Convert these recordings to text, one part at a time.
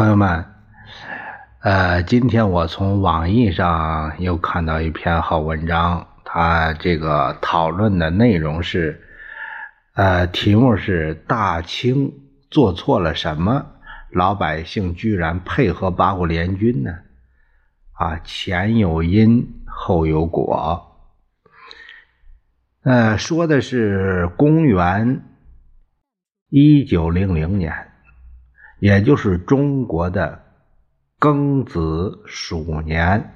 朋友们，呃，今天我从网易上又看到一篇好文章，它这个讨论的内容是，呃，题目是“大清做错了什么，老百姓居然配合八国联军呢？”啊，前有因，后有果。呃，说的是公元一九零零年。也就是中国的庚子鼠年，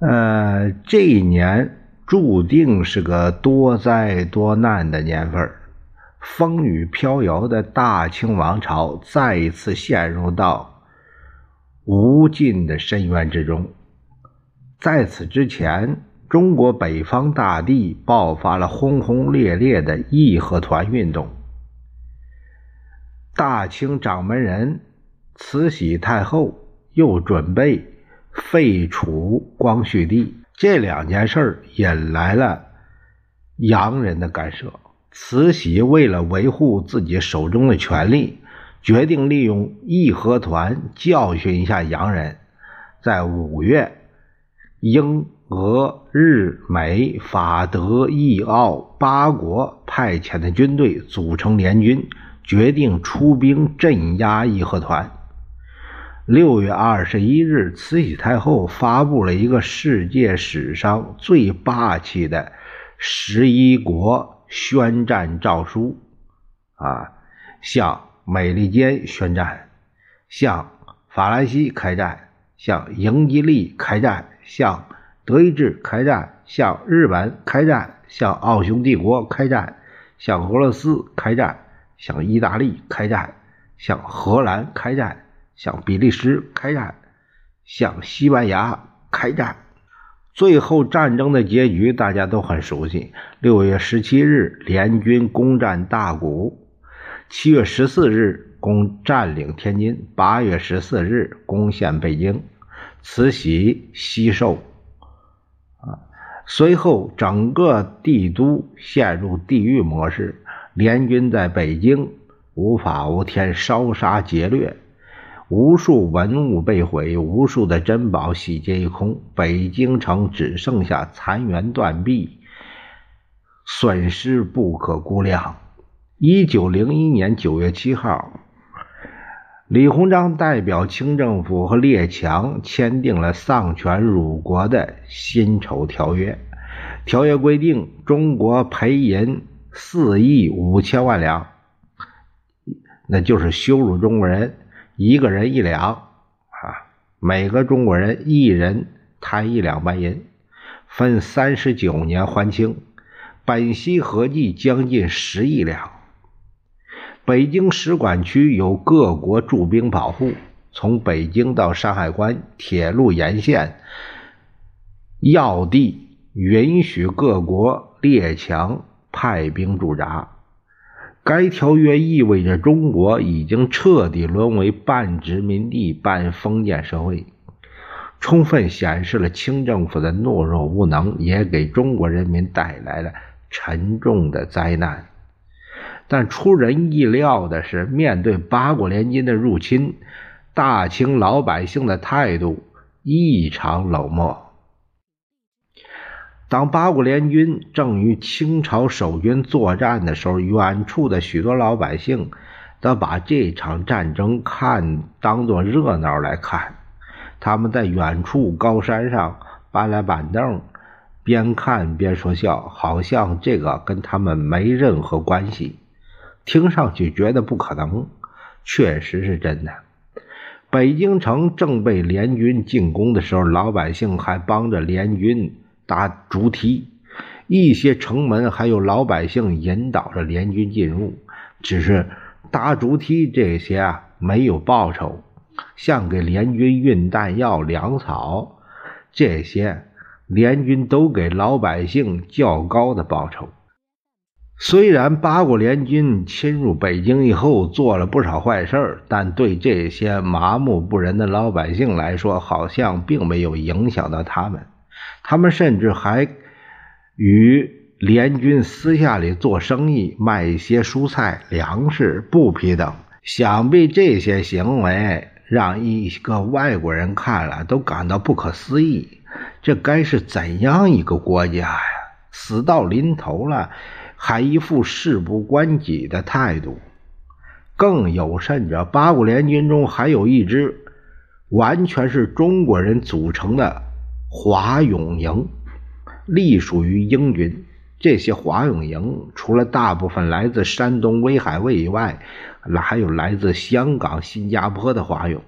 呃，这一年注定是个多灾多难的年份风雨飘摇的大清王朝再一次陷入到无尽的深渊之中。在此之前，中国北方大地爆发了轰轰烈烈的义和团运动。大清掌门人慈禧太后又准备废除光绪帝，这两件事引来了洋人的干涉。慈禧为了维护自己手中的权力，决定利用义和团教训一下洋人。在五月，英、俄、日、美、法、德、意、奥八国派遣的军队组成联军。决定出兵镇压义和团。六月二十一日，慈禧太后发布了一个世界史上最霸气的十一国宣战诏书，啊，向美利坚宣战，向法兰西开战，向英吉利开战，向德意志开战，向日本开战，向奥匈帝国开战，向俄罗斯开战。向意大利开战，向荷兰开战，向比利时开战，向西班牙开战。最后战争的结局大家都很熟悉。六月十七日，联军攻占大谷；七月十四日，攻占领天津；八月十四日，攻陷北京。慈禧西受。啊，随后整个帝都陷入地狱模式。联军在北京无法无天，烧杀劫掠，无数文物被毁，无数的珍宝洗劫一空，北京城只剩下残垣断壁，损失不可估量。一九零一年九月七号，李鸿章代表清政府和列强签订了丧权辱国的辛丑条约，条约规定中国赔银。四亿五千万两，那就是羞辱中国人，一个人一两啊，每个中国人一人摊一两白银，分三十九年还清，本息合计将近十亿两。北京使馆区有各国驻兵保护，从北京到山海关铁路沿线要地，允许各国列强。派兵驻扎，该条约意味着中国已经彻底沦为半殖民地半封建社会，充分显示了清政府的懦弱无能，也给中国人民带来了沉重的灾难。但出人意料的是，面对八国联军的入侵，大清老百姓的态度异常冷漠。当八国联军正与清朝守军作战的时候，远处的许多老百姓则把这场战争看当作热闹来看。他们在远处高山上搬来板凳，边看边说笑，好像这个跟他们没任何关系。听上去觉得不可能，确实是真的。北京城正被联军进攻的时候，老百姓还帮着联军。搭竹梯，一些城门还有老百姓引导着联军进入。只是搭竹梯这些啊，没有报酬，像给联军运弹药、粮草这些，联军都给老百姓较高的报酬。虽然八国联军侵入北京以后做了不少坏事但对这些麻木不仁的老百姓来说，好像并没有影响到他们。他们甚至还与联军私下里做生意，卖一些蔬菜、粮食、布匹等，想必这些行为让一个外国人看了都感到不可思议。这该是怎样一个国家呀？死到临头了，还一副事不关己的态度。更有甚者，八国联军中还有一支完全是中国人组成的华勇营，隶属于英军。这些华勇营除了大部分来自山东威海卫以外，还有来自香港、新加坡的华勇。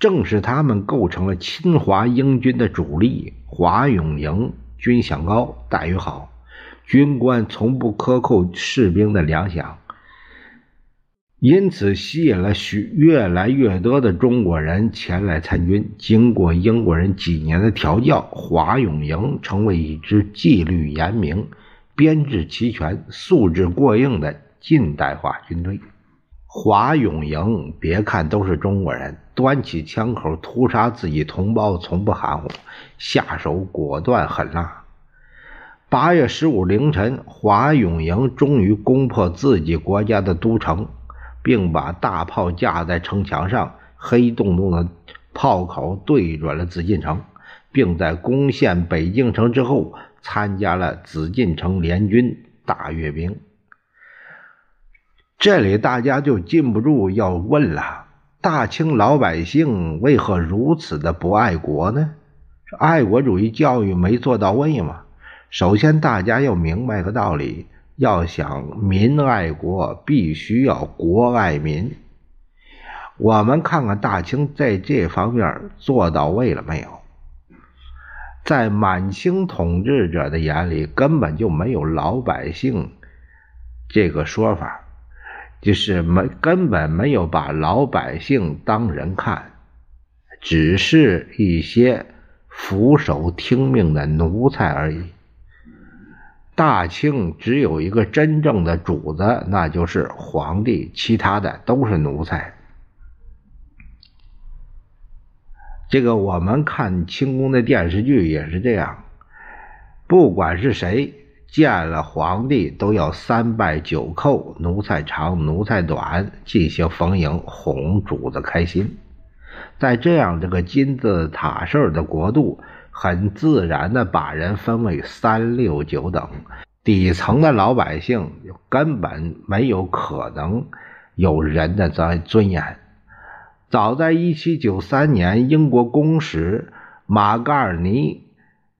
正是他们构成了侵华英军的主力。华勇营军饷高，待遇好，军官从不克扣士兵的粮饷，因此吸引了许越来越多的中国人前来参军。经过英国人几年的调教，华勇营成为一支纪律严明、编制齐全、素质过硬的近代化军队。华勇营，别看都是中国人，端起枪口屠杀自己同胞从不含糊，下手果断狠辣。八月十五凌晨，华勇营终于攻破自己国家的都城，并把大炮架在城墙上，黑洞洞的炮口对准了紫禁城，并在攻陷北京城之后，参加了紫禁城联军大阅兵。这里大家就禁不住要问了：大清老百姓为何如此的不爱国呢？爱国主义教育没做到位吗？首先，大家要明白个道理：要想民爱国，必须要国爱民。我们看看大清在这方面做到位了没有？在满清统治者的眼里，根本就没有老百姓这个说法。就是没根本没有把老百姓当人看，只是一些俯首听命的奴才而已。大清只有一个真正的主子，那就是皇帝，其他的都是奴才。这个我们看清宫的电视剧也是这样，不管是谁。见了皇帝都要三拜九叩，奴才长奴才短，进行逢迎，哄主子开心。在这样这个金字塔式的国度，很自然的把人分为三六九等，底层的老百姓根本没有可能有人的尊尊严。早在一七九三年，英国公使马嘎尔尼。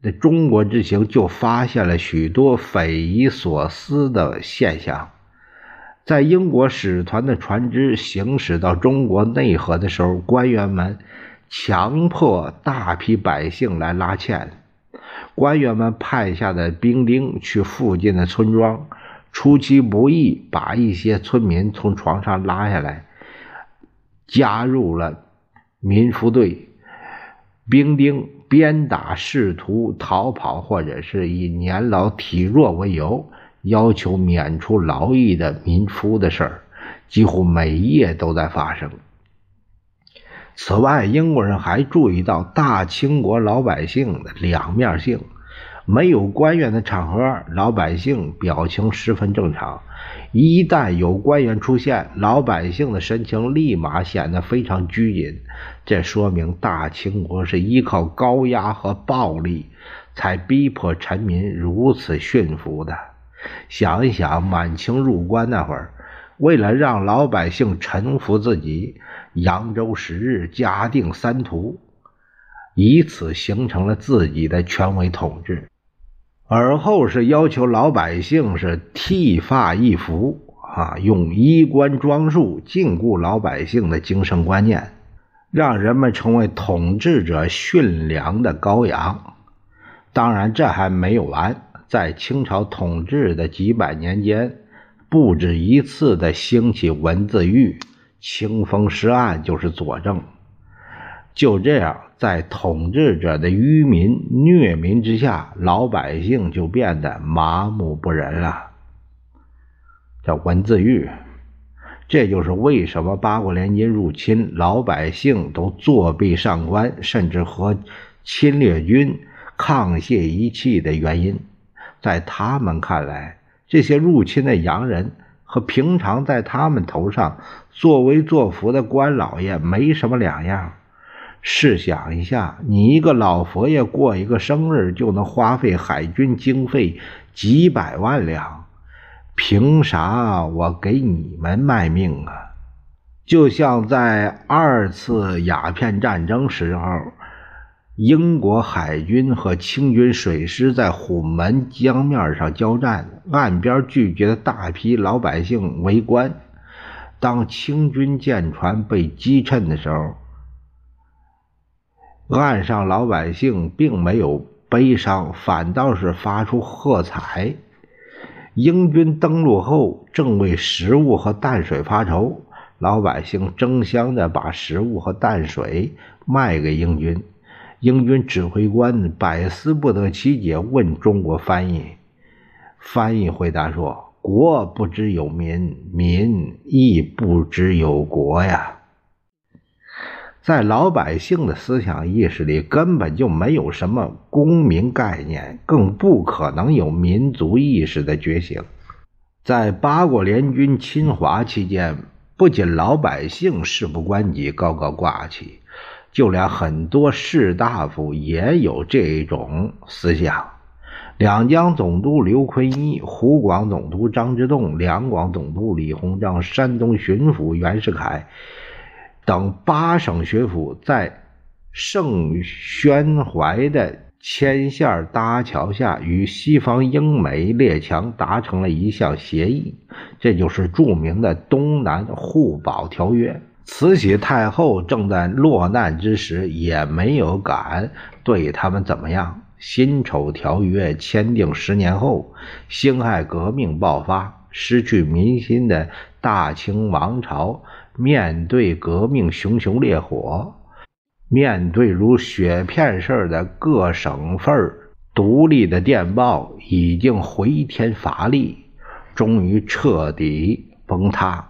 的中国之行就发现了许多匪夷所思的现象。在英国使团的船只行驶到中国内河的时候，官员们强迫大批百姓来拉纤。官员们派下的兵丁去附近的村庄，出其不意把一些村民从床上拉下来，加入了民夫队。兵丁。鞭打试图逃跑或者是以年老体弱为由要求免除劳役的民夫的事儿，几乎每夜都在发生。此外，英国人还注意到大清国老百姓的两面性。没有官员的场合，老百姓表情十分正常；一旦有官员出现，老百姓的神情立马显得非常拘谨。这说明大清国是依靠高压和暴力才逼迫臣民如此驯服的。想一想，满清入关那会儿，为了让老百姓臣服自己，扬州十日，嘉定三屠，以此形成了自己的权威统治。而后是要求老百姓是剃发易服啊，用衣冠装束禁锢老百姓的精神观念，让人们成为统治者驯良的羔羊。当然，这还没有完，在清朝统治的几百年间，不止一次的兴起文字狱，清风诗案就是佐证。就这样，在统治者的愚民虐民之下，老百姓就变得麻木不仁了。叫文字狱，这就是为什么八国联军入侵，老百姓都作壁上观，甚至和侵略军沆瀣一气的原因。在他们看来，这些入侵的洋人和平常在他们头上作威作福的官老爷没什么两样。试想一下，你一个老佛爷过一个生日就能花费海军经费几百万两，凭啥我给你们卖命啊？就像在二次鸦片战争时候，英国海军和清军水师在虎门江面上交战，岸边聚集了大批老百姓围观。当清军舰船被击沉的时候，岸上老百姓并没有悲伤，反倒是发出喝彩。英军登陆后，正为食物和淡水发愁。老百姓争相的把食物和淡水卖给英军，英军指挥官百思不得其解，问中国翻译。翻译回答说：“国不知有民，民亦不知有国呀。”在老百姓的思想意识里，根本就没有什么公民概念，更不可能有民族意识的觉醒。在八国联军侵华期间。不仅老百姓事不关己、高高挂起，就连很多士大夫也有这种思想。两江总督刘坤一、湖广总督张之洞、两广总督李鸿章、山东巡抚袁世凯等八省学府在盛宣怀的。牵线搭桥下，与西方英美列强达成了一项协议，这就是著名的东南互保条约。慈禧太后正在落难之时，也没有敢对他们怎么样。辛丑条约签订十年后，辛亥革命爆发，失去民心的大清王朝面对革命熊熊烈火。面对如雪片似的各省份独立的电报，已经回天乏力，终于彻底崩塌。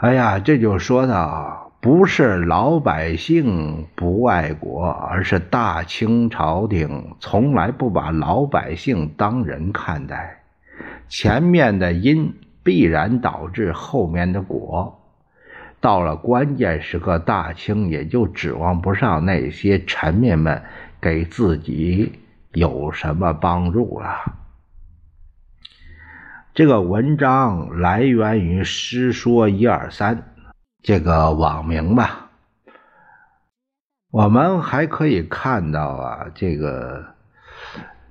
哎呀，这就说到，不是老百姓不爱国，而是大清朝廷从来不把老百姓当人看待。前面的因必然导致后面的果。到了关键时刻，大清也就指望不上那些臣民们给自己有什么帮助了。这个文章来源于《诗说一二三》这个网名吧。我们还可以看到啊，这个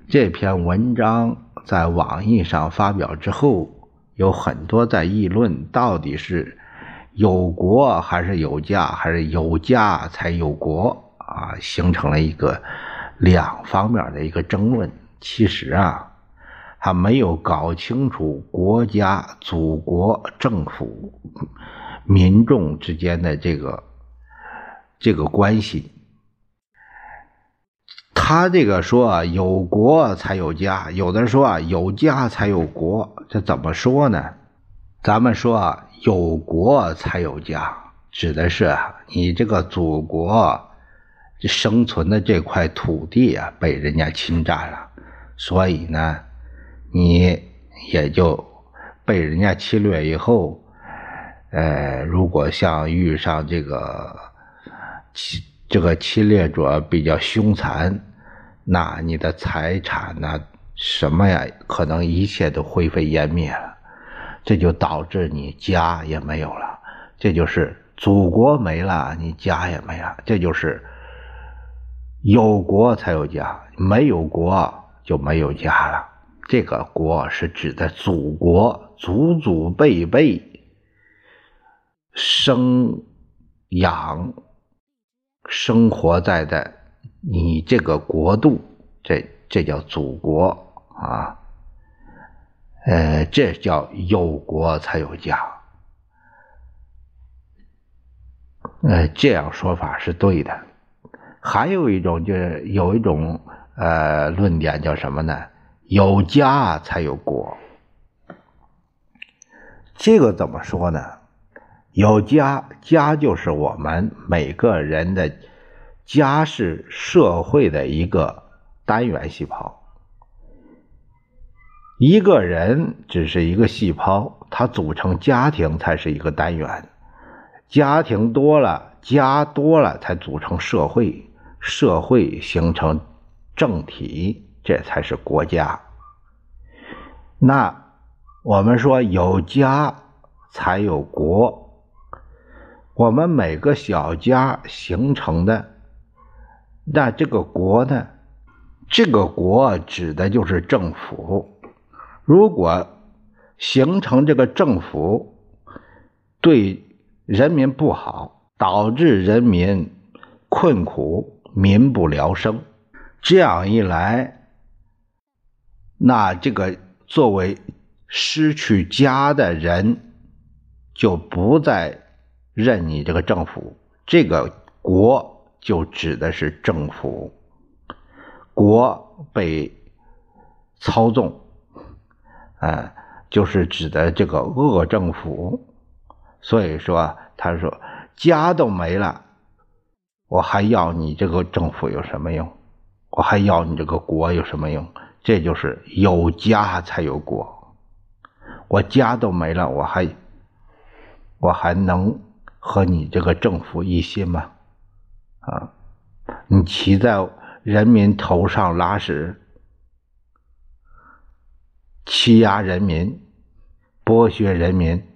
这篇文章在网易上发表之后，有很多在议论到底是。有国还是有家，还是有家才有国啊？形成了一个两方面的一个争论。其实啊，还没有搞清楚国家、祖国、政府、民众之间的这个这个关系。他这个说，有国才有家，有的说啊，有家才有国，这怎么说呢？咱们说啊。有国才有家，指的是你这个祖国生存的这块土地啊被人家侵占了，所以呢，你也就被人家侵略以后，呃，如果像遇上这个侵这个侵略者比较凶残，那你的财产呢，什么呀，可能一切都灰飞烟灭了。这就导致你家也没有了，这就是祖国没了，你家也没了。这就是有国才有家，没有国就没有家了。这个国是指的祖国，祖祖辈辈生养生活在的你这个国度，这这叫祖国啊。呃，这叫有国才有家，呃，这样说法是对的。还有一种就是有一种呃论点叫什么呢？有家才有国。这个怎么说呢？有家，家就是我们每个人的家，是社会的一个单元细胞。一个人只是一个细胞，它组成家庭才是一个单元。家庭多了，家多了才组成社会，社会形成政体，这才是国家。那我们说有家才有国，我们每个小家形成的，那这个国呢？这个国指的就是政府。如果形成这个政府对人民不好，导致人民困苦、民不聊生，这样一来，那这个作为失去家的人就不再认你这个政府，这个国就指的是政府，国被操纵。啊，就是指的这个恶政府，所以说他说家都没了，我还要你这个政府有什么用？我还要你这个国有什么用？这就是有家才有国，我家都没了，我还我还能和你这个政府一心吗？啊，你骑在人民头上拉屎。欺压人民，剥削人民，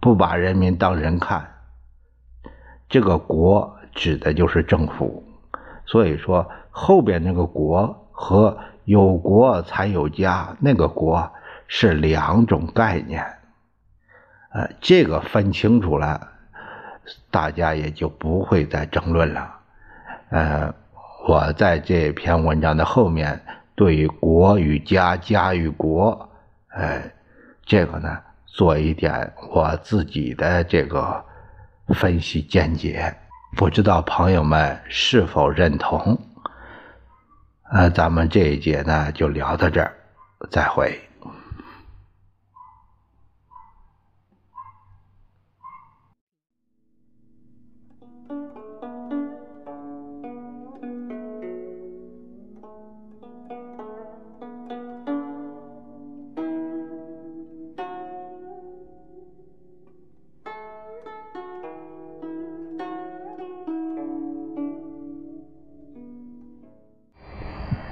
不把人民当人看，这个国指的就是政府。所以说，后边那个国和有国才有家那个国是两种概念。呃，这个分清楚了，大家也就不会再争论了。呃，我在这篇文章的后面。对于国与家、家与国，哎，这个呢，做一点我自己的这个分析见解，不知道朋友们是否认同？那，咱们这一节呢就聊到这儿，再会。